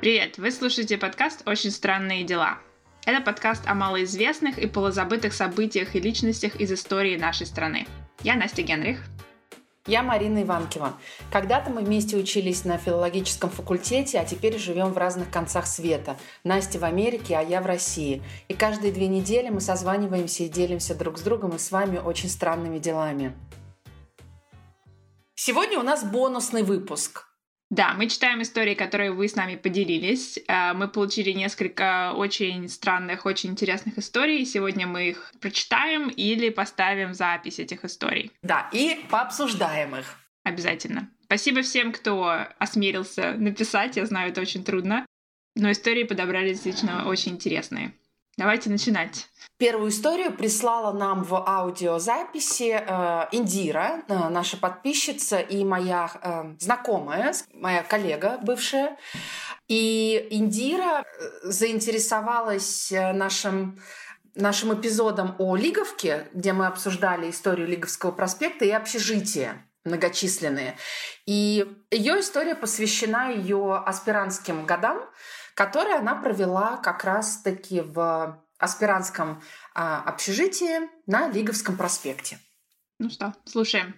Привет! Вы слушаете подкаст «Очень странные дела». Это подкаст о малоизвестных и полузабытых событиях и личностях из истории нашей страны. Я Настя Генрих. Я Марина Иванкива. Когда-то мы вместе учились на филологическом факультете, а теперь живем в разных концах света. Настя в Америке, а я в России. И каждые две недели мы созваниваемся и делимся друг с другом и с вами очень странными делами. Сегодня у нас бонусный выпуск. Да, мы читаем истории, которые вы с нами поделились. Э, мы получили несколько очень странных, очень интересных историй. Сегодня мы их прочитаем или поставим запись этих историй. Да, и пообсуждаем их. Обязательно. Спасибо всем, кто осмелился написать. Я знаю, это очень трудно. Но истории подобрали действительно очень интересные. Давайте начинать. Первую историю прислала нам в аудиозаписи э, Индира, э, наша подписчица и моя э, знакомая, моя коллега бывшая. И Индира э, заинтересовалась э, нашим нашим эпизодом о Лиговке, где мы обсуждали историю Лиговского проспекта и общежития многочисленные. И ее история посвящена ее аспирантским годам, которые она провела как раз-таки в аспирантском а, общежитии на Лиговском проспекте. Ну что, слушаем.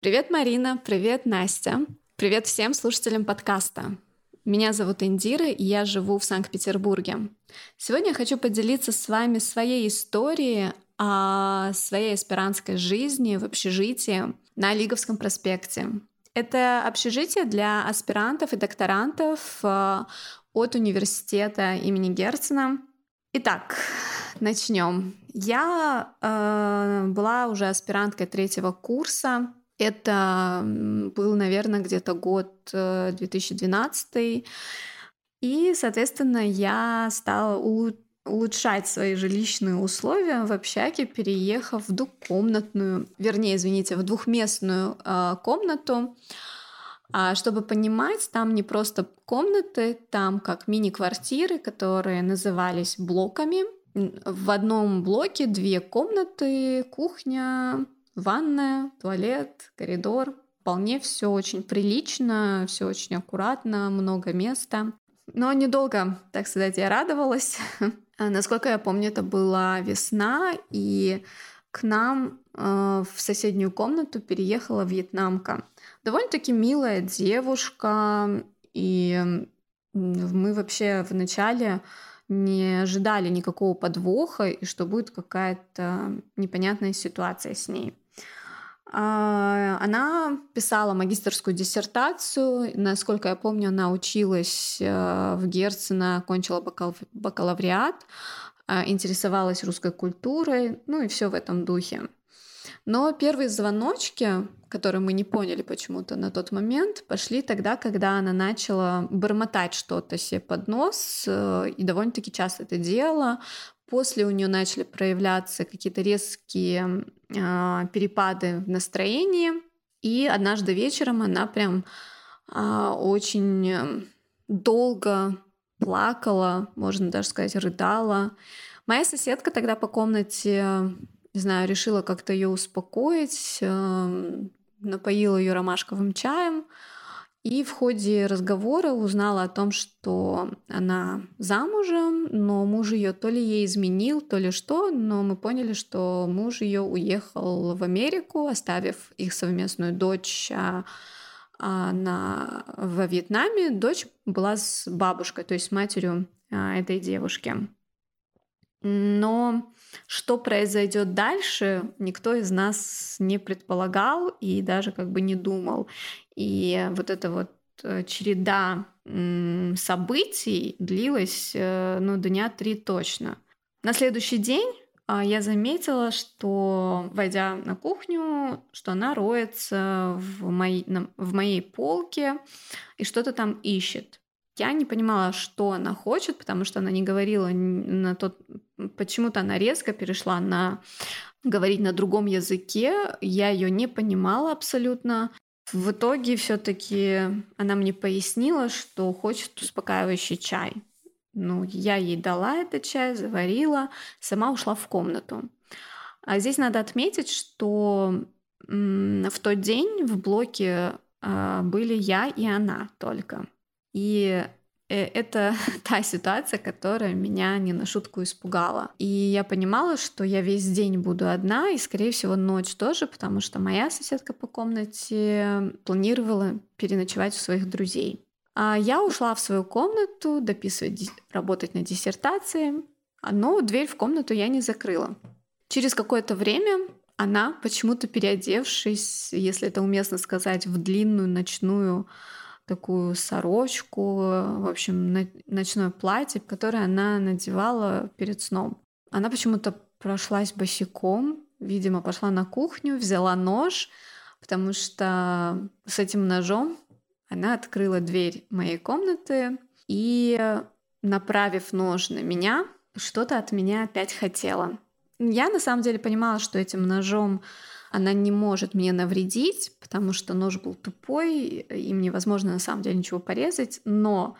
Привет, Марина, привет, Настя. Привет всем слушателям подкаста. Меня зовут Индира, и я живу в Санкт-Петербурге. Сегодня я хочу поделиться с вами своей историей о своей аспирантской жизни в общежитии на Лиговском проспекте. Это общежитие для аспирантов и докторантов э, от университета имени Герцена. Итак, начнем. Я э, была уже аспиранткой третьего курса. Это был, наверное, где-то год э, 2012. И, соответственно, я стала улучшать свои жилищные условия в общаге, переехав в двухкомнатную, вернее, извините, в двухместную э, комнату. А чтобы понимать, там не просто комнаты, там как мини-квартиры, которые назывались блоками. В одном блоке две комнаты, кухня, ванная, туалет, коридор. Вполне все очень прилично, все очень аккуратно, много места. Но недолго, так сказать, я радовалась. Насколько я помню, это была весна, и к нам э, в соседнюю комнату переехала вьетнамка. Довольно-таки милая девушка, и мы вообще вначале не ожидали никакого подвоха и что будет какая-то непонятная ситуация с ней. А, она писала магистрскую диссертацию. Насколько я помню, она училась э, в Герцена, окончила бакалавриат, а, интересовалась русской культурой, ну и все в этом духе. Но первые звоночки, которые мы не поняли почему-то на тот момент, пошли тогда, когда она начала бормотать что-то себе под нос, э, и довольно-таки часто это делала. После у нее начали проявляться какие-то резкие э, перепады в настроении, и однажды вечером она прям э, очень долго плакала, можно даже сказать, рыдала. Моя соседка тогда по комнате не знаю, решила как-то ее успокоить, эм, напоила ее ромашковым чаем. И в ходе разговора узнала о том, что она замужем, но муж ее то ли ей изменил, то ли что, но мы поняли, что муж ее уехал в Америку, оставив их совместную дочь а, а, на, во Вьетнаме. Дочь была с бабушкой, то есть матерью а, этой девушки. Но что произойдет дальше, никто из нас не предполагал и даже как бы не думал. И вот эта вот э, череда событий длилась э, ну, дня три точно. На следующий день а, я заметила, что, войдя на кухню, что она роется в, моей, в моей полке и что-то там ищет. Я не понимала, что она хочет, потому что она не говорила на тот... Почему-то она резко перешла на говорить на другом языке. Я ее не понимала абсолютно. В итоге все-таки она мне пояснила, что хочет успокаивающий чай. Ну, я ей дала этот чай, заварила, сама ушла в комнату. А здесь надо отметить, что в тот день в блоке а, были я и она только. И Э, это та ситуация, которая меня не на шутку испугала. И я понимала, что я весь день буду одна, и, скорее всего, ночь тоже, потому что моя соседка по комнате планировала переночевать у своих друзей. А я ушла в свою комнату дописывать, работать на диссертации, но дверь в комнату я не закрыла. Через какое-то время она, почему-то переодевшись, если это уместно сказать, в длинную ночную такую сорочку, в общем, ночное платье, которое она надевала перед сном. Она почему-то прошлась босиком, видимо, пошла на кухню, взяла нож, потому что с этим ножом она открыла дверь моей комнаты и, направив нож на меня, что-то от меня опять хотела. Я на самом деле понимала, что этим ножом она не может мне навредить, потому что нож был тупой, им невозможно на самом деле ничего порезать, но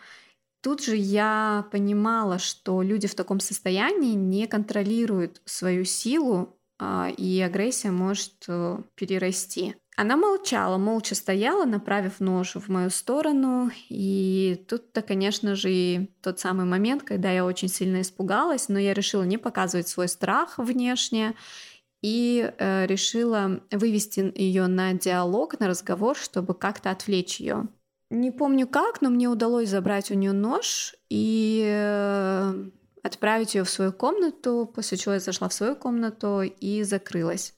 Тут же я понимала, что люди в таком состоянии не контролируют свою силу, а, и агрессия может э, перерасти. Она молчала, молча стояла, направив нож в мою сторону. И тут-то, конечно же, и тот самый момент, когда я очень сильно испугалась, но я решила не показывать свой страх внешне и э, решила вывести ее на диалог, на разговор, чтобы как-то отвлечь ее. Не помню как, но мне удалось забрать у нее нож и э, отправить ее в свою комнату, после чего я зашла в свою комнату и закрылась.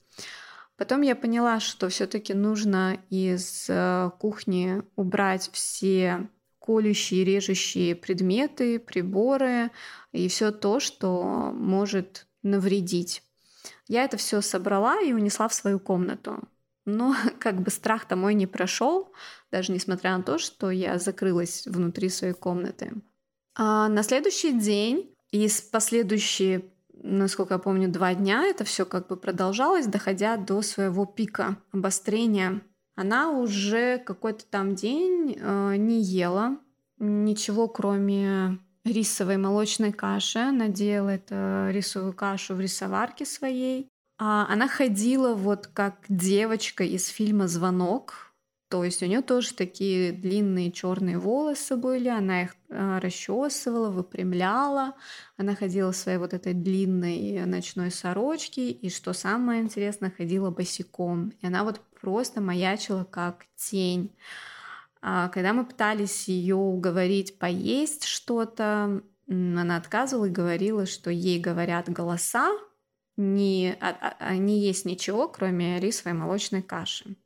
Потом я поняла, что все-таки нужно из э, кухни убрать все колющие, режущие предметы, приборы и все то, что может навредить я это все собрала и унесла в свою комнату. Но как бы страх-то мой не прошел, даже несмотря на то, что я закрылась внутри своей комнаты. А на следующий день и последующие, насколько я помню, два дня это все как бы продолжалось, доходя до своего пика обострения. Она уже какой-то там день э, не ела ничего, кроме рисовой молочной каши. Она делает э, рисовую кашу в рисоварке своей. А она ходила вот как девочка из фильма «Звонок». То есть у нее тоже такие длинные черные волосы были, она их э, расчесывала, выпрямляла, она ходила в своей вот этой длинной ночной сорочке, и что самое интересное, ходила босиком. И она вот просто маячила как тень. А когда мы пытались ее уговорить поесть что-то, она отказывала и говорила, что ей говорят голоса, не, а, а, а не есть ничего, кроме рисовой молочной каши.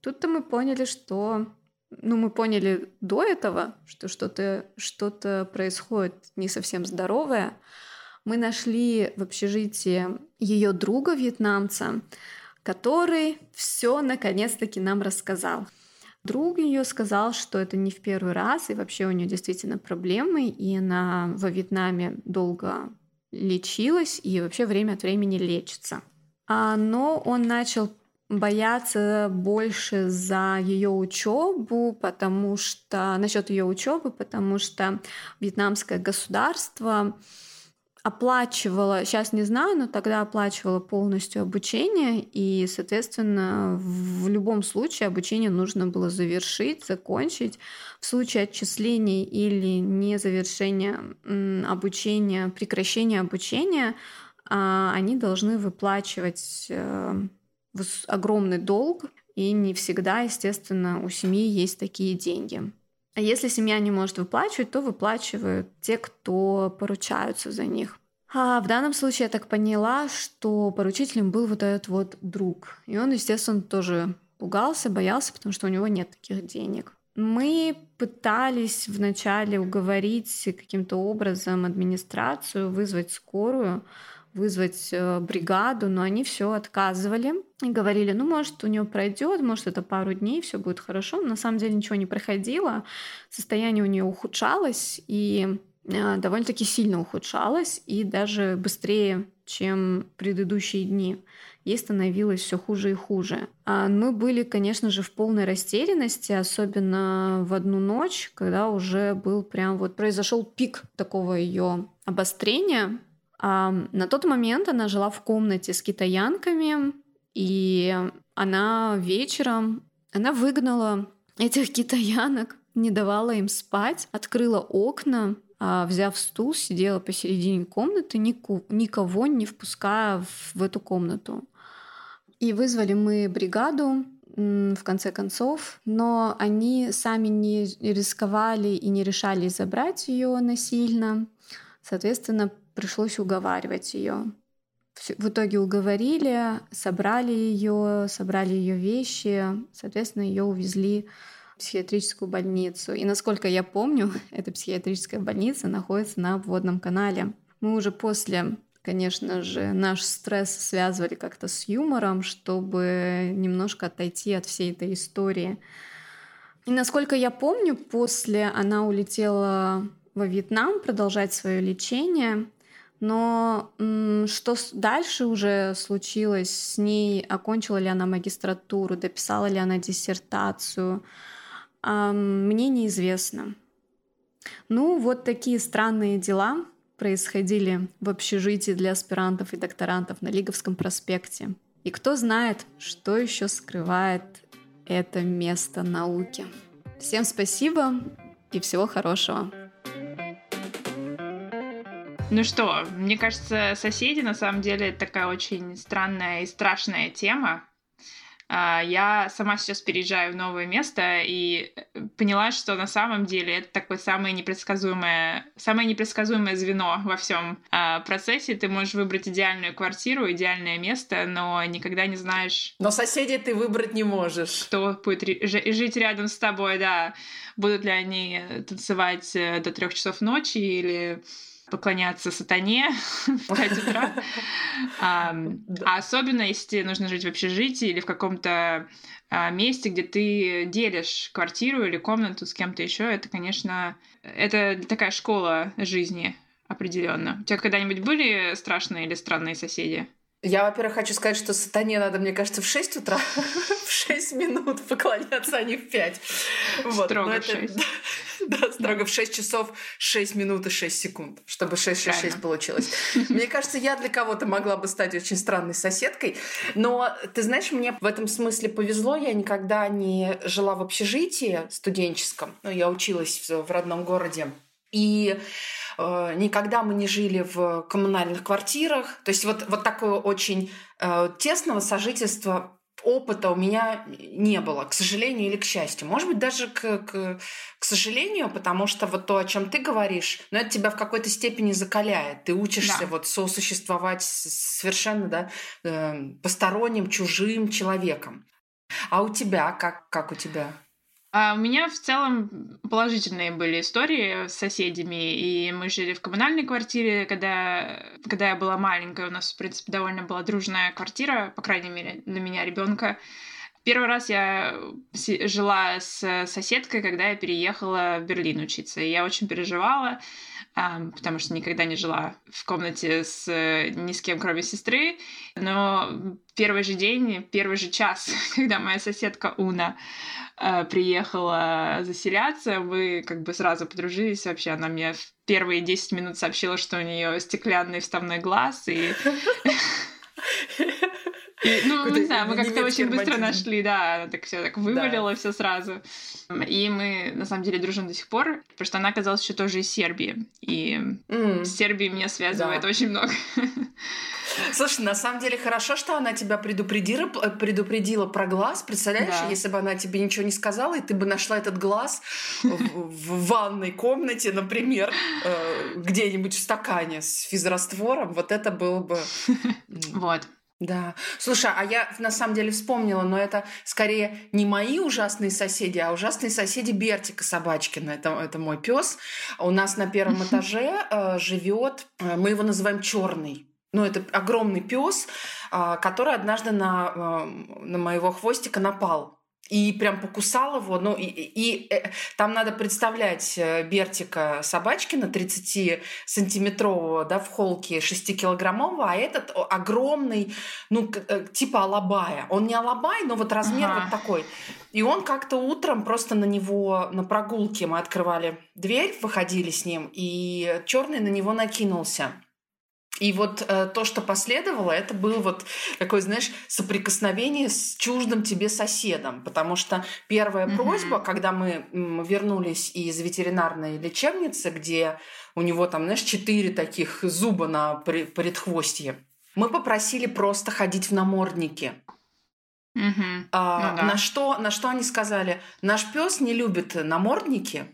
Тут-то мы поняли, что ну, мы поняли до этого, что что-то что происходит не совсем здоровое. Мы нашли в общежитии ее друга вьетнамца, который все наконец-таки нам рассказал. Друг ее сказал, что это не в первый раз, и вообще у нее действительно проблемы, и она во Вьетнаме долго лечилась и вообще время от времени лечится. А, но он начал бояться больше за ее учебу, потому что насчет ее учебы, потому что вьетнамское государство оплачивала, сейчас не знаю, но тогда оплачивала полностью обучение, и, соответственно, в любом случае обучение нужно было завершить, закончить. В случае отчислений или незавершения обучения, прекращения обучения, а, они должны выплачивать э, огромный долг, и не всегда, естественно, у семьи есть такие деньги. А если семья не может выплачивать, то выплачивают те, кто поручаются за них. А в данном случае я так поняла, что поручителем был вот этот вот друг. И он, естественно, тоже пугался, боялся, потому что у него нет таких денег. Мы пытались вначале уговорить каким-то образом администрацию, вызвать скорую, вызвать э, бригаду, но они все отказывали и говорили, ну, может, у нее пройдет, может, это пару дней, все будет хорошо. Но на самом деле ничего не проходило, состояние у нее ухудшалось, и э, довольно-таки сильно ухудшалось, и даже быстрее, чем предыдущие дни. Ей становилось все хуже и хуже. А мы были, конечно же, в полной растерянности, особенно в одну ночь, когда уже был прям вот произошел пик такого ее обострения, на тот момент она жила в комнате с китаянками, и она вечером, она выгнала этих китаянок не давала им спать, открыла окна, а, взяв стул, сидела посередине комнаты, никого не впуская в эту комнату. И вызвали мы бригаду, в конце концов, но они сами не рисковали и не решали забрать ее насильно. Соответственно, пришлось уговаривать ее. В итоге уговорили, собрали ее, собрали ее вещи, соответственно, ее увезли в психиатрическую больницу. И насколько я помню, эта психиатрическая больница находится на обводном канале. Мы уже после конечно же, наш стресс связывали как-то с юмором, чтобы немножко отойти от всей этой истории. И насколько я помню, после она улетела во Вьетнам продолжать свое лечение. Но что дальше уже случилось с ней? Окончила ли она магистратуру? Дописала ли она диссертацию? Мне неизвестно. Ну, вот такие странные дела происходили в общежитии для аспирантов и докторантов на Лиговском проспекте. И кто знает, что еще скрывает это место науки. Всем спасибо и всего хорошего. Ну что, мне кажется, соседи на самом деле такая очень странная и страшная тема. А, я сама сейчас переезжаю в новое место и э, поняла, что на самом деле это такое самое непредсказуемое, самое непредсказуемое звено во всем а, процессе. Ты можешь выбрать идеальную квартиру, идеальное место, но никогда не знаешь... Но соседей ты выбрать не можешь. Кто будет жить рядом с тобой, да. Будут ли они танцевать э, до трех часов ночи или поклоняться сатане в 5 утра. А, а особенно, если нужно жить в общежитии или в каком-то а, месте, где ты делишь квартиру или комнату с кем-то еще, это, конечно, это такая школа жизни определенно. У тебя когда-нибудь были страшные или странные соседи? Я, во-первых, хочу сказать, что сатане надо, мне кажется, в 6 утра, в 6 минут поклоняться, а не в 5. Вот. Строго в 6. Да, строго в 6 часов 6 минут и 6 секунд, чтобы 666 получилось. Мне кажется, я для кого-то могла бы стать очень странной соседкой, но, ты знаешь, мне в этом смысле повезло, я никогда не жила в общежитии студенческом, ну, я училась в родном городе, и никогда мы не жили в коммунальных квартирах. То есть вот, вот такого очень э, тесного сожительства опыта у меня не было, к сожалению или к счастью. Может быть, даже к, к, к сожалению, потому что вот то, о чем ты говоришь, но ну, это тебя в какой-то степени закаляет. Ты учишься да. вот сосуществовать совершенно да, э, посторонним, чужим человеком. А у тебя, как, как у тебя? А у меня в целом положительные были истории с соседями, и мы жили в коммунальной квартире, когда, когда я была маленькая, у нас, в принципе, довольно была дружная квартира, по крайней мере, для меня ребенка. Первый раз я жила с соседкой, когда я переехала в Берлин учиться, и я очень переживала, потому что никогда не жила в комнате с э, ни с кем, кроме сестры. Но первый же день, первый же час, когда моя соседка Уна э, приехала заселяться, мы как бы сразу подружились вообще. Она мне в первые 10 минут сообщила, что у нее стеклянный вставной глаз, и И, ну, не знаю, мы как-то очень быстро нашли, да, она так все так вывалила да. все сразу. И мы, на самом деле, дружим до сих пор, потому что она оказалась еще тоже из Сербии. И mm. с Сербией меня связывает да. очень много. Слушай, на самом деле хорошо, что она тебя предупредила, предупредила про глаз. Представляешь, да. если бы она тебе ничего не сказала, и ты бы нашла этот глаз в, в ванной комнате, например, э, где-нибудь в стакане с физраствором, вот это было бы... Вот. Да. Слушай, а я на самом деле вспомнила, но это скорее не мои ужасные соседи, а ужасные соседи Бертика Собачкина. Это, это мой пес. У нас на первом этаже э, живет, э, мы его называем черный. Ну, это огромный пес, э, который однажды на, э, на моего хвостика напал и прям покусал его. Ну, и, и, и э, там надо представлять э, Бертика Собачкина, 30-сантиметрового, да, в холке 6-килограммового, а этот огромный, ну, э, типа алабая. Он не алабай, но вот размер ага. вот такой. И он как-то утром просто на него, на прогулке мы открывали дверь, выходили с ним, и черный на него накинулся. И вот э, то, что последовало, это было вот такое, знаешь, соприкосновение с чуждым тебе соседом. Потому что первая mm-hmm. просьба, когда мы вернулись из ветеринарной лечебницы, где у него там, знаешь, четыре таких зуба на предхвостье, мы попросили просто ходить в намордники. Mm-hmm. А, ну, да. на, что, на что они сказали? Наш пес не любит намордники.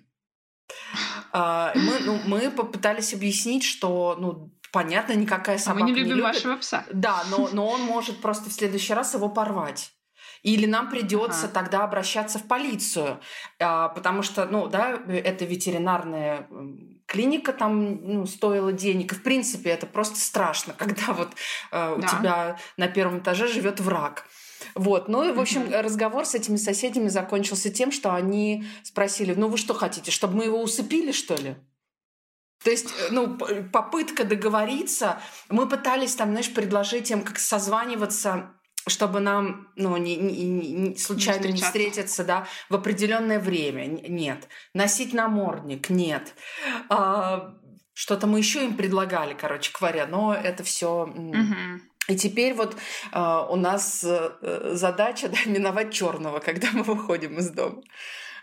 А, мы, ну, мы попытались объяснить, что ну, понятно, никакая собака а мы не любим не любит. вашего пса. Да, но, но он может просто в следующий раз его порвать. Или нам придется ага. тогда обращаться в полицию, а, потому что, ну, да, это ветеринарная клиника там ну, стоила денег. И, в принципе, это просто страшно, когда вот э, у да. тебя на первом этаже живет враг. Вот. Ну и, в общем, mm-hmm. разговор с этими соседями закончился тем, что они спросили, ну вы что хотите, чтобы мы его усыпили, что ли? То есть, э, ну, попытка договориться, мы пытались там, знаешь, предложить им как созваниваться чтобы нам ну, не, не, не, случайно не, не встретиться да, в определенное время. Нет. Носить намордник. Нет. А, что-то мы еще им предлагали, короче говоря, но это все. Угу. И теперь вот э, у нас э, задача да, миновать черного, когда мы выходим из дома.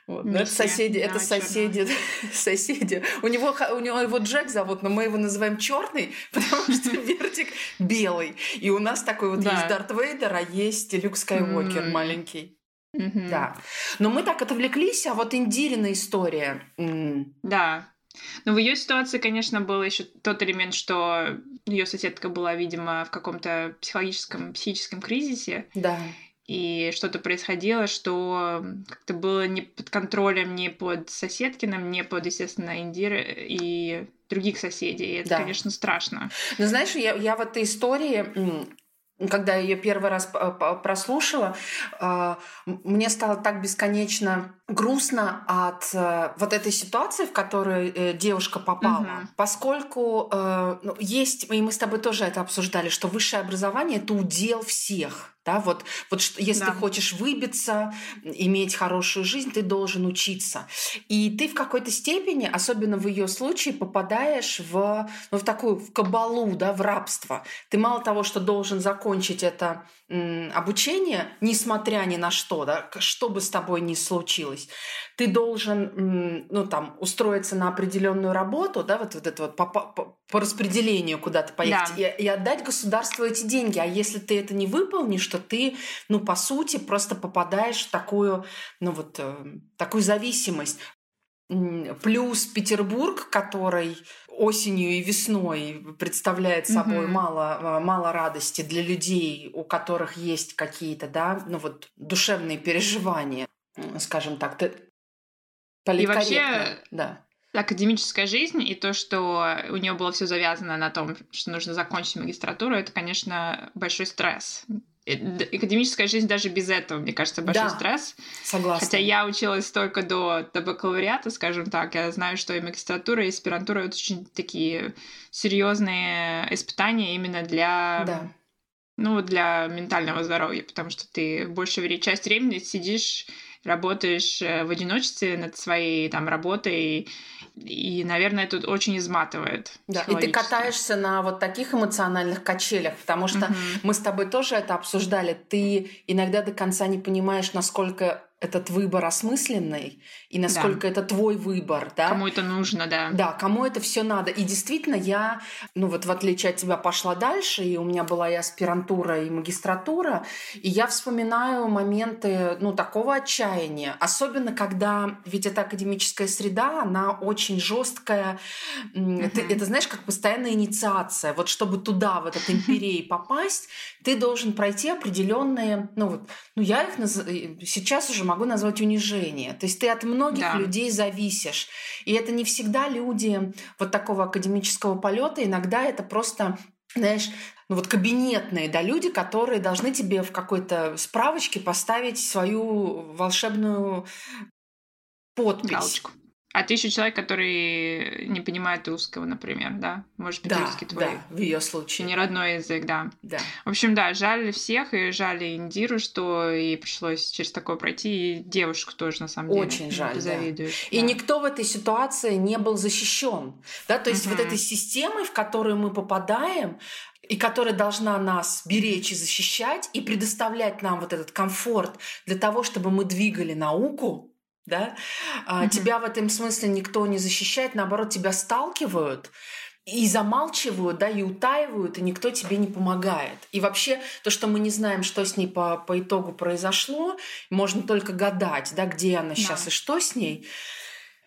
Вот. Но это соседи, да, это соседи, соседи. У него, у него его Джек зовут, но мы его называем черный, потому что Вертик белый. И у нас такой вот да. есть Дарт Вейдер, а есть Люк Скайуокер mm. маленький. Mm-hmm. Да. Но мы так отвлеклись, а вот Индирина история. Да. Но в ее ситуации, конечно, был еще тот элемент, что ее соседка была, видимо, в каком-то психологическом, психическом кризисе. Да и что-то происходило, что как-то было не под контролем ни под Соседкиным, ни под, естественно, Индир и других соседей. И это, да. конечно, страшно. Ну, знаешь, я, я в этой истории когда я ее первый раз прослушала, а, мне стало так бесконечно грустно от э, вот этой ситуации, в которую э, девушка попала, угу. поскольку э, ну, есть, и мы с тобой тоже это обсуждали, что высшее образование это удел всех. Да, вот, вот если да. ты хочешь выбиться, иметь хорошую жизнь, ты должен учиться. И ты в какой-то степени, особенно в ее случае, попадаешь в, ну, в такую в кабалу, да, в рабство. Ты мало того, что должен закончить это м, обучение, несмотря ни на что, да, что бы с тобой ни случилось, ты должен, ну, там, устроиться на определенную работу, да, вот, вот это вот по, распределению куда-то поехать да. и, и отдать государству эти деньги. А если ты это не выполнишь, то ты, ну, по сути, просто попадаешь в такую, ну, вот, э, такую зависимость. Плюс Петербург, который осенью и весной представляет собой mm-hmm. мало, э, мало радости для людей, у которых есть какие-то, да, ну вот душевные переживания, скажем так. И вообще, да академическая жизнь и то, что у нее было все завязано на том, что нужно закончить магистратуру, это, конечно, большой стресс. Академическая жизнь даже без этого, мне кажется, большой да, стресс. Согласна. Хотя я училась только до, до бакалавриата, скажем так. Я знаю, что и магистратура, и аспирантура это очень такие серьезные испытания именно для да. ну, для ментального здоровья, потому что ты большую часть времени сидишь работаешь э, в одиночестве над своей там работой, и, наверное, это очень изматывает. Да, и ты катаешься на вот таких эмоциональных качелях, потому что mm-hmm. мы с тобой тоже это обсуждали. Ты иногда до конца не понимаешь, насколько этот выбор осмысленный и насколько да. это твой выбор, да? Кому это нужно, да? Да, кому это все надо. И действительно, я, ну вот в отличие от тебя, пошла дальше, и у меня была и аспирантура, и магистратура, и я вспоминаю моменты, ну, такого отчаяния, особенно когда, ведь эта академическая среда, она очень жесткая, uh-huh. это, это, знаешь, как постоянная инициация. Вот чтобы туда, в этот империй попасть, ты должен пройти определенные, ну вот, ну я их наз... сейчас уже могу назвать унижение. То есть ты от многих да. людей зависишь. И это не всегда люди вот такого академического полета. Иногда это просто знаешь, ну вот кабинетные, да, люди, которые должны тебе в какой-то справочке поставить свою волшебную подпись. Галочку. А ты еще человек, который не понимает русского, например, да? Может быть, да, русский твой. Да, в ее случае. Не родной язык, да. Да. В общем, да, жаль всех, и жаль Индиру, что ей пришлось через такое пройти, и девушку тоже, на самом деле. Очень жаль, да. завидуешь. И никто в этой ситуации не был защищен. Да? То есть Мгм. вот этой системой, в которую мы попадаем, и которая должна нас беречь и защищать, и предоставлять нам вот этот комфорт для того, чтобы мы двигали науку, да, Мгм. тебя в этом смысле никто не защищает, наоборот, тебя сталкивают и замалчивают, да, и утаивают, и никто тебе не помогает. И вообще то, что мы не знаем, что с ней по, по итогу произошло, можно только гадать, да, где она сейчас Да. и что с ней.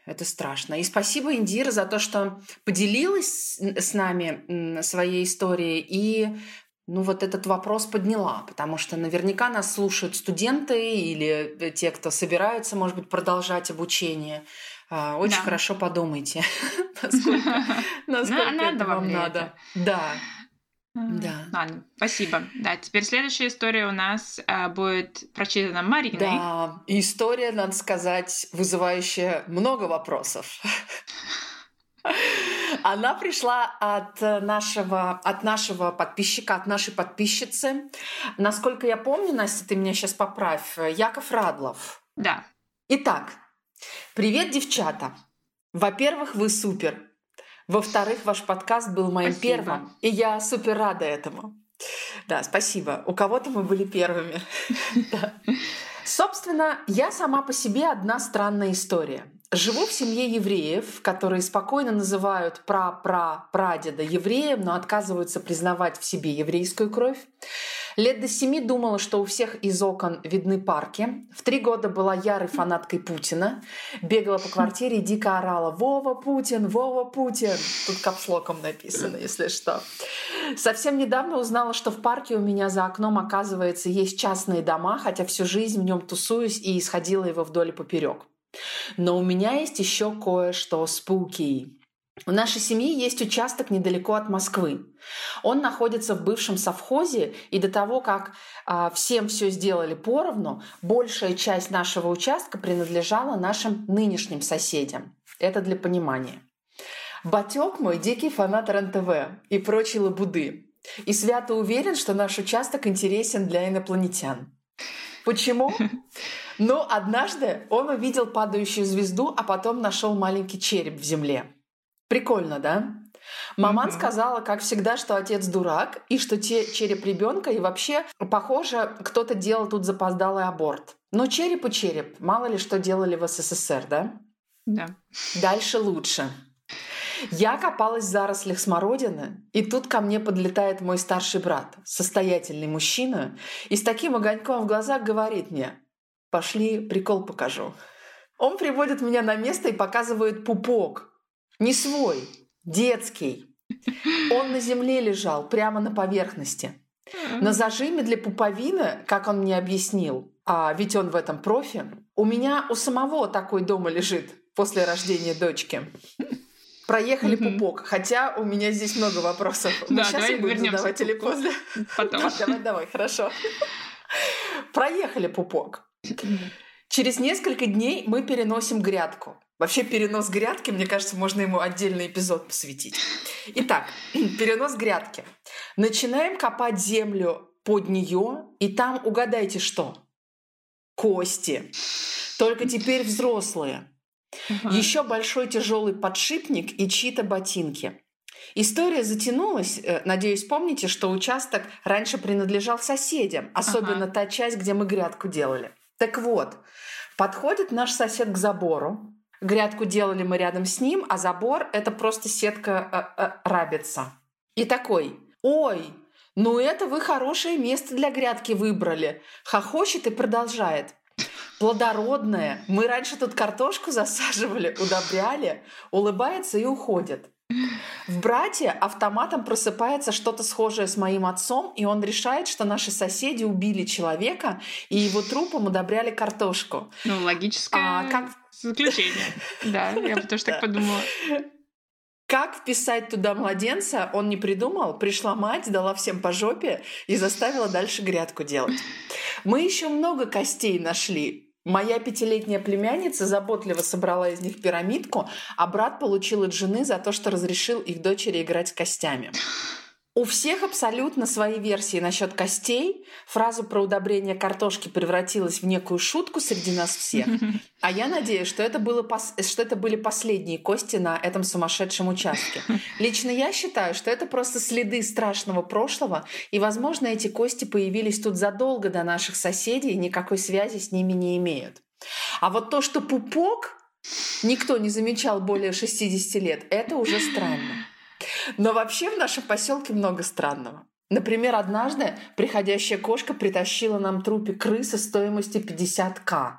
Это страшно. И спасибо, Индира, за то, что поделилась с нами своей историей и ну, вот этот вопрос подняла, потому что наверняка нас слушают студенты или э, те, кто собираются, может быть, продолжать обучение. А, Очень Да. хорошо подумайте, насколько, это вам надо. Да, Да. Ладно, спасибо. Да, теперь следующая история у нас а, будет прочитана Мариной. да. И история, надо сказать, вызывающая много вопросов. Она пришла от нашего, от нашего подписчика, от нашей подписчицы. Насколько я помню, Настя, ты меня сейчас поправь, Яков Радлов. Да. Итак, привет, девчата. Во-первых, вы супер. Во-вторых, ваш подкаст был моим Спасибо. первым, и я супер рада этому. Да, спасибо. У кого-то мы были первыми. Собственно, я сама по себе одна странная история. Живу в семье евреев, которые спокойно называют пра-пра-прадеда евреем, но отказываются признавать в себе еврейскую кровь. Лет до семи думала, что у всех из окон видны парки. В три года была ярой фанаткой Путина. Бегала по квартире и дико орала «Вова Путин! Вова Путин!» Тут капслоком написано, если что. Совсем недавно узнала, что в парке у меня за окном, оказывается, есть частные дома, хотя всю жизнь в нем тусуюсь и исходила его вдоль и поперек. Но у меня есть еще кое-что спуки. У нашей семьи есть участок недалеко от Москвы. Он находится в бывшем совхозе, и до того, как а, всем все сделали поровну, большая часть нашего участка принадлежала нашим нынешним соседям. Это для понимания. Батек мой дикий фанат РНТВ и прочей лабуды. И свято уверен, что наш участок интересен для инопланетян. Почему? Ну, однажды он увидел падающую звезду, а потом нашел маленький череп в земле. Прикольно, да? Маман Мгм. сказала, как всегда, что отец дурак, и что те череп ребенка, и вообще, похоже, кто-то делал тут запоздалый аборт. Но череп и череп. Мало ли что делали в СССР, да? Да. Дальше лучше. Я копалась в зарослях смородины, и тут ко мне подлетает мой старший брат, состоятельный мужчина, и с таким огоньком в глазах говорит мне «Пошли, прикол покажу». Он приводит меня на место и показывает пупок. Не свой, детский. Он на земле лежал, прямо на поверхности. На зажиме для пуповины, как он мне объяснил, а ведь он в этом профи, у меня у самого такой дома лежит после рождения дочки. Проехали Мгм. пупок, хотя у меня здесь много вопросов. Мы Да, сейчас давай их будем задавать или после? Потом. Да, Давай, давай, хорошо. Проехали пупок. Через несколько дней мы переносим грядку. Вообще перенос грядки, мне кажется, можно ему отдельный эпизод посвятить. Итак, перенос грядки. Начинаем копать землю под нее, и там угадайте что? Кости. Только теперь взрослые. Ага. Еще большой тяжелый подшипник и чьи-то ботинки. История затянулась. Э, Надеюсь, помните, что участок раньше принадлежал соседям, особенно та часть, где мы грядку делали. Так вот, подходит наш сосед к забору. Грядку делали мы рядом с ним, а забор — это просто сетка э, э, рабица. И такой, ой, ну это вы хорошее место для грядки выбрали. Хохочет и продолжает. Плодородное. Мы раньше тут картошку засаживали, удобряли. Улыбается и уходит. В брате автоматом просыпается что-то схожее с моим отцом, и он решает, что наши соседи убили человека, и его трупом удобряли картошку. Ну, логическое А как- заключение. Да, я бы тоже так подумала. Как вписать туда младенца, он не придумал. Пришла мать, дала всем по жопе и заставила дальше грядку делать. Мы еще много костей нашли. Моя пятилетняя племянница заботливо собрала из них пирамидку, а брат получил от жены за то, что разрешил их дочери играть костями. У всех абсолютно свои версии насчет костей. Фраза про удобрение картошки превратилась в некую шутку среди нас всех. А я надеюсь, что это, было пос... что это были последние кости на этом сумасшедшем участке. Лично я считаю, что это просто следы страшного прошлого, и, возможно, эти кости появились тут задолго до наших соседей и никакой связи с ними не имеют. А вот то, что пупок никто не замечал более 60 лет, это уже странно. Но вообще в нашем поселке много странного. Например, однажды приходящая кошка притащила нам трупик крысы стоимостью 50к.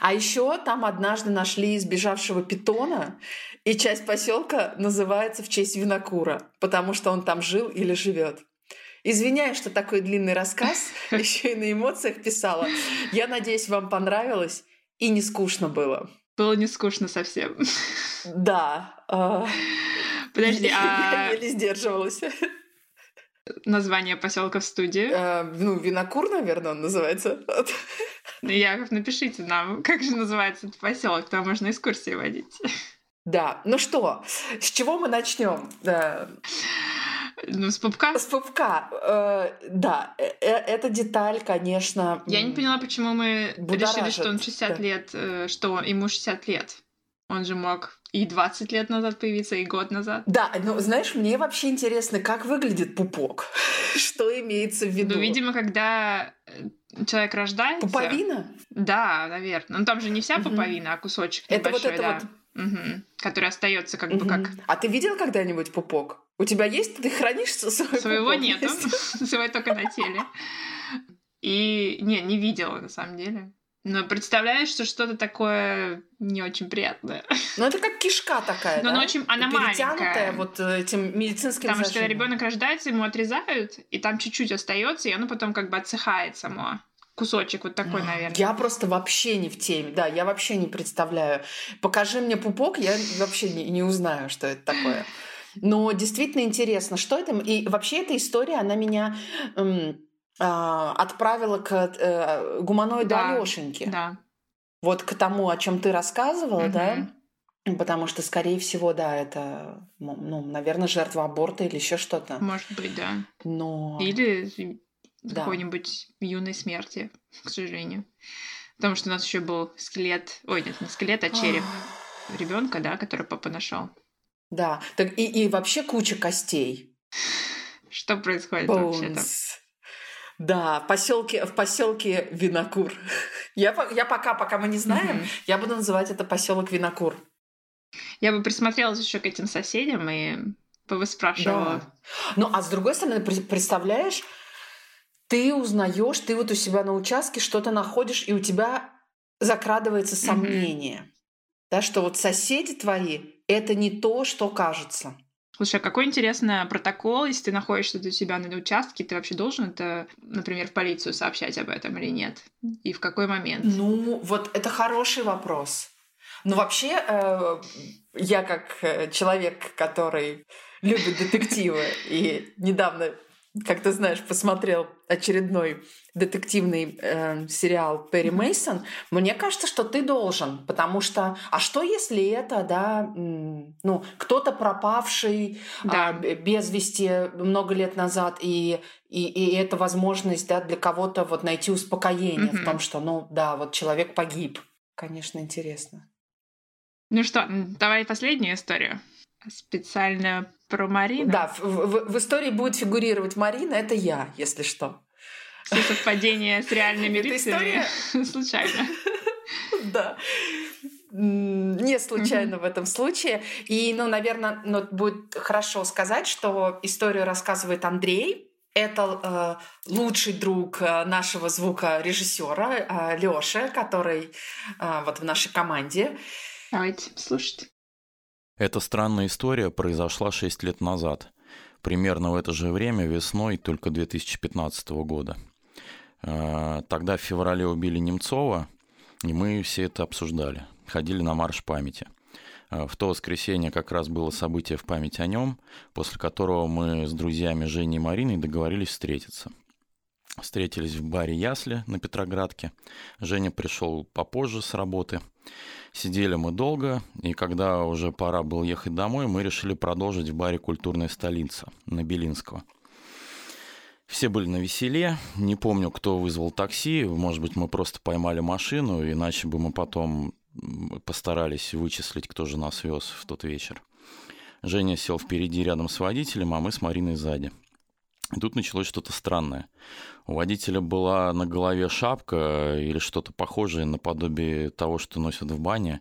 А еще там однажды нашли избежавшего питона, и часть поселка называется в честь винокура, потому что он там жил или живет. Извиняюсь, что такой длинный рассказ, еще и на эмоциях писала. Я надеюсь, вам понравилось и не скучно было. Было не скучно совсем. Да. А, Подожди, а... Я еле сдерживалась. Название поселка в студии? А, ну, Винокур, наверное, он называется. Яков, напишите нам, как же называется этот поселок, там можно экскурсии водить. Да, ну что, с чего мы начнем? Ну, с пупка? С пупка, э, да. Э, э, эта деталь, конечно... Я не поняла, почему мы будоражит. решили, что он 60 да. лет, э, что ему 60 лет. Он же мог и 20 лет назад появиться, и год назад. Да, ну знаешь, мне вообще интересно, как выглядит пупок. Что имеется в виду? Ну, видимо, когда э, человек рождается... Пуповина? Да, наверное. Ну там же не вся пуповина, а кусочек Это вот это да. вот... Угу. Который остается как бы как... А ты видел когда-нибудь пупок? У тебя есть? Ты хранишь свой Своего пупок? нету. Свой только на теле. И не, не видела на самом деле. Но представляешь, что что-то такое не очень приятное. Ну, это как кишка такая, Но да? она очень, она маленькая. вот э, этим медицинским Потому что когда ребенок рождается, ему отрезают, и там чуть-чуть остается, и оно потом как бы отсыхает само. Кусочек вот такой, наверное. Я просто вообще не в теме, да, я вообще не представляю. Покажи мне пупок, я вообще не, не узнаю, что это такое. Но действительно интересно, что это... И вообще эта история, она меня... Эм, отправила к э, гуманоиду да, Алёшеньке. Да. Вот к тому, о чем ты рассказывала, угу. да? Потому что, скорее всего, да, это, ну, наверное, жертва аборта или еще что-то. Может быть, да. Но... Или да. какой-нибудь юной смерти, к сожалению. Потому что у нас еще был скелет, ой, нет, не скелет, а череп ребенка, да, который папа нашел. Да, так и, и вообще куча костей. Что происходит вообще-то? Да, в поселке, в поселке Винокур. Я, я пока, пока мы не знаем, mm-hmm. я буду называть это поселок Винокур. Я бы присмотрелась еще к этим соседям и повыспрашивала. Да. Ну, а с другой стороны, представляешь, ты узнаешь, ты вот у себя на участке что-то находишь, и у тебя закрадывается сомнение, mm-hmm. да, что вот соседи твои это не то, что кажется. Слушай, а какой интересный протокол, если ты находишься у себя на участке, ты вообще должен это, например, в полицию сообщать об этом или нет? И в какой момент? Ну, вот это хороший вопрос. Ну, вообще, э, я как э, человек, который любит детективы и недавно как ты знаешь, посмотрел очередной детективный э, сериал Перри Мейсон, мне кажется, что ты должен, потому что, а что если это, да, ну, кто-то пропавший да. э, без вести много лет назад, и, и, и это возможность, да, для кого-то вот найти успокоение mm-hmm. в том, что, ну, да, вот человек погиб. Конечно, интересно. Ну что, давай последнюю историю специально про Марину. Да, в, в, в истории будет фигурировать Марина, это я, если что. Все совпадение с реальными лицами случайно. Да. Не случайно в этом случае. И, ну, наверное, ну, будет хорошо сказать, что историю рассказывает Андрей. Это э, лучший друг э, нашего звукорежиссера э, Лёши, который э, вот в нашей команде. Давайте слушать. Эта странная история произошла 6 лет назад, примерно в это же время, весной только 2015 года. А, тогда в феврале убили Немцова, и мы все это обсуждали, ходили на марш памяти. А, в то воскресенье как раз было событие в память о нем, после которого мы с друзьями Женей и Мариной договорились встретиться. Встретились в баре Ясли на Петроградке. Женя пришел попозже с работы. Сидели мы долго, и когда уже пора было ехать домой, мы решили продолжить в баре «Культурная столица» на Белинского. Все были на веселе. Не помню, кто вызвал такси. Может быть, мы просто поймали машину, иначе бы мы потом постарались вычислить, кто же нас вез в тот вечер. Женя сел впереди рядом с водителем, а мы с Мариной сзади. И тут началось что-то странное. У водителя была на голове шапка или что-то похожее наподобие того, что носят в бане.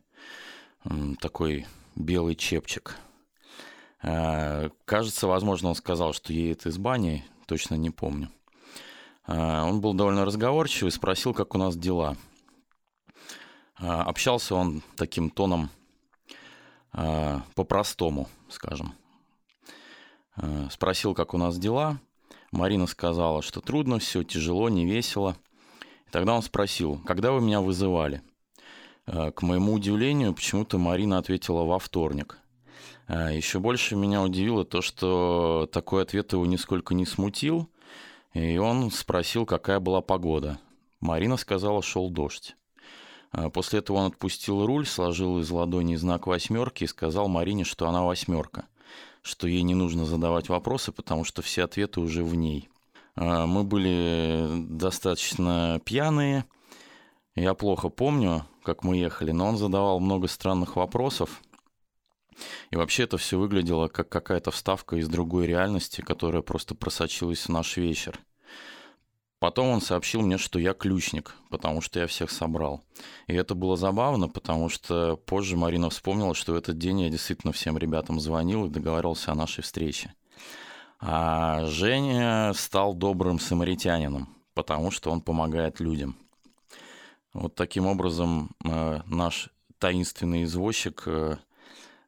Такой белый чепчик. А, кажется, возможно, он сказал, что едет из бани, точно не помню. А, он был довольно разговорчивый, спросил, как у нас дела. А, общался он таким тоном по-простому, скажем. Спросил, как у нас дела – Марина сказала, что трудно, все тяжело, не весело. И тогда он спросил, когда вы меня вызывали? Э, к моему удивлению, почему-то Марина ответила во вторник. Э, Еще больше меня удивило то, что такой ответ его нисколько не смутил, и он спросил, какая была погода. Марина сказала, шел дождь. Э, после этого он отпустил руль, сложил из ладони знак восьмерки и сказал Марине, что она восьмерка что ей не нужно задавать вопросы, потому что все ответы уже в ней. А, мы были достаточно пьяные. Я плохо помню, как мы ехали, но он задавал много странных вопросов. И вообще это все выглядело как какая-то вставка из другой реальности, которая просто просочилась в наш вечер. Потом он сообщил мне, что я ключник, потому что я всех собрал. И это было забавно, потому что позже Марина вспомнила, что в этот день я действительно всем ребятам звонил и договаривался о нашей встрече. А Женя стал добрым самаритянином, потому что он помогает людям. Вот таким образом э, наш таинственный извозчик э,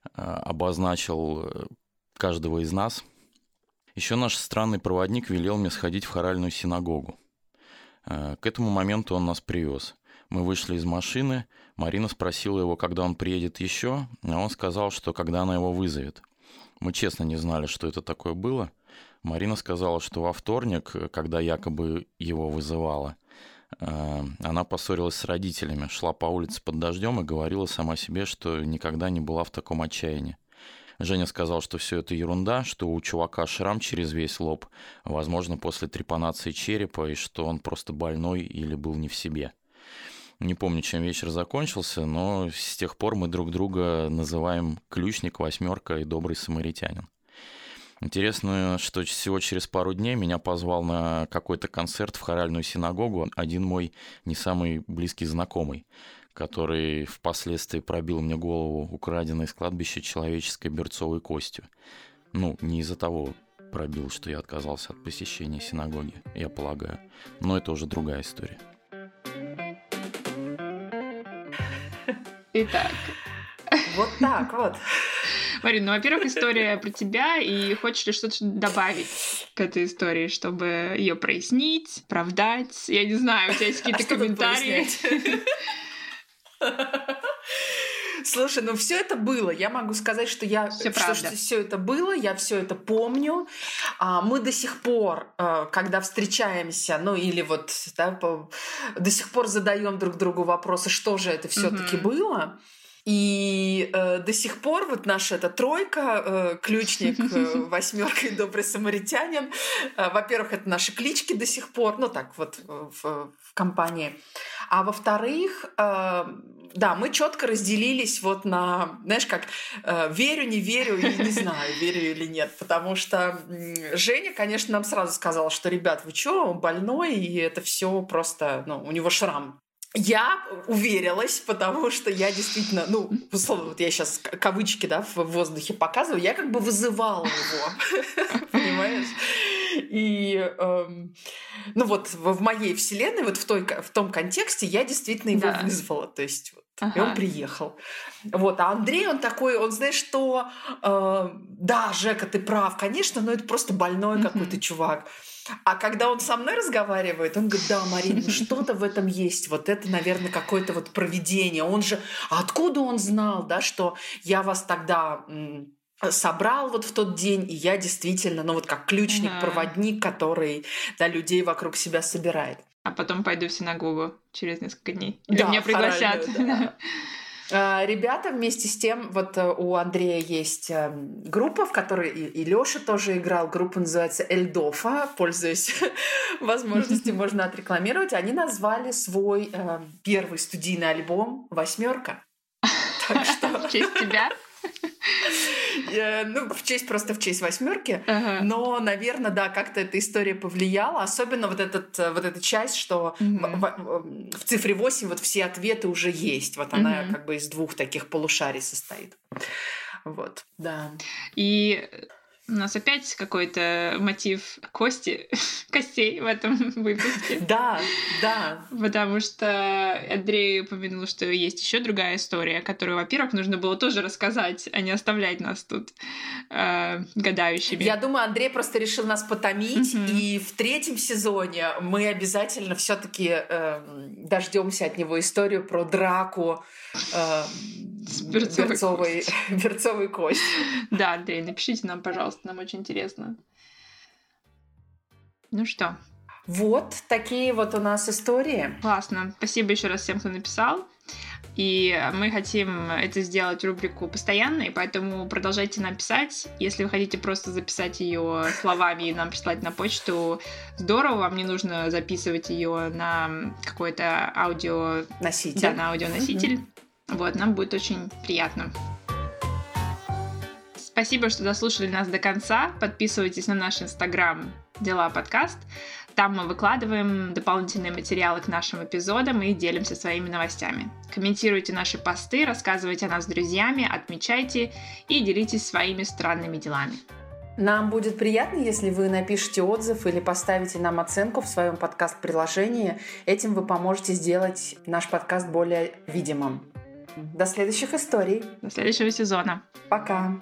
э, обозначил каждого из нас – еще наш странный проводник велел мне сходить в хоральную синагогу. Э, к этому моменту он нас привез. Мы вышли из машины, Марина спросила его, когда он приедет еще, а он сказал, что когда она его вызовет. Мы честно не знали, что это такое было. Марина сказала, что во вторник, когда якобы его вызывала, э, она поссорилась с родителями, шла по улице под дождем и говорила сама себе, что никогда не была в таком отчаянии. Женя сказал, что все это ерунда, что у чувака шрам через весь лоб, возможно, после трепанации черепа, и что он просто больной или был не в себе. Не помню, чем вечер закончился, но с тех пор мы друг друга называем ключник, восьмерка и добрый самаритянин. Интересно, что всего через пару дней меня позвал на какой-то концерт в хоральную синагогу один мой не самый близкий знакомый который впоследствии пробил мне голову украденной из кладбища человеческой берцовой костью. Ну, не из-за того пробил, что я отказался от посещения синагоги, я полагаю. Но это уже другая история. Итак. Вот так вот. Марин, ну, во-первых, история про тебя, и хочешь ли что-то добавить к этой истории, чтобы ее прояснить, оправдать? Я не знаю, у тебя есть какие-то а комментарии? Слушай, ну все это было. Я могу сказать, что я все что, что все это было, я все это помню. А, мы до сих пор, э, когда встречаемся, ну или вот да, по, до сих пор задаем друг другу вопросы, что же это все-таки mm-hmm. было. И э, до сих пор вот наша эта тройка, э, ключник, э, восьмерка и добрый самаритянин, э, во-первых, это наши клички до сих пор, ну так вот в, в компании. А во-вторых, э, да, мы четко разделились вот на, знаешь, как э, верю, не верю и не знаю, верю или нет. Потому что Женя, конечно, нам сразу сказала, что, ребят, вы что, он больной, и это все просто, ну, у него шрам я уверилась, потому что я действительно, ну, условно, вот я сейчас кавычки, да, в воздухе показываю, я как бы вызывала его, понимаешь? И, эм, ну вот, в моей вселенной, вот в, той, в том контексте я действительно его да. вызвала, то есть вот, ага. и он приехал. Вот, а Андрей, он такой, он знает, что, э, да, Жека, ты прав, конечно, но это просто больной какой-то чувак. А когда он со мной разговаривает, он говорит, да, Марина, ну что-то в этом есть. Вот это, наверное, какое-то вот проведение. Он же... А откуда он знал, да, что я вас тогда собрал вот в тот день, и я действительно, ну вот как ключник-проводник, который да, людей вокруг себя собирает. А потом пойду в синагогу через несколько дней. Или да, меня пригласят. Да. А, ребята вместе с тем, вот э, у Андрея есть эм, группа, в которой и Лёша тоже играл. Группа называется Эльдофа. Пользуясь возможностью, можно отрекламировать. Они назвали свой эм, первый студийный альбом «Восьмерка». Так что... В честь тебя? Ну, в честь, просто в честь восьмерки. Ага. Но, наверное, да, как-то эта история повлияла. Особенно вот, этот, вот эта часть, что угу. в, в цифре 8 вот все ответы уже есть. Вот она угу. как бы из двух таких полушарий состоит. Вот, да. И у нас опять какой-то мотив кости, костей в этом выпуске. Да, да. Потому что Андрей упомянул, что есть еще другая история, которую, во-первых, нужно было тоже рассказать, а не оставлять нас тут э, гадающими. Я думаю, Андрей просто решил нас потомить, mm-hmm. и в третьем сезоне мы обязательно все-таки э, дождемся от него историю про драку э, берцовой, берцовой, берцовой костью. Да, Андрей, напишите нам, пожалуйста, нам очень интересно. Ну что? Вот такие вот у нас истории. Классно. Спасибо еще раз всем, кто написал. И мы хотим это сделать рубрику постоянной, поэтому продолжайте нам писать. Если вы хотите просто записать ее словами и нам прислать на почту, здорово, вам не нужно записывать ее на какой-то аудио... Носитель. Да, на аудионоситель. Mm-hmm. Вот, нам будет очень приятно. Спасибо, что дослушали нас до конца. Подписывайтесь на наш инстаграм «Дела подкаст». Там мы выкладываем дополнительные материалы к нашим эпизодам и делимся своими новостями. Комментируйте наши посты, рассказывайте о нас с друзьями, отмечайте и делитесь своими странными делами. Нам будет приятно, если вы напишите отзыв или поставите нам оценку в своем подкаст-приложении. Этим вы поможете сделать наш подкаст более видимым. До следующих историй. До следующего сезона. Пока.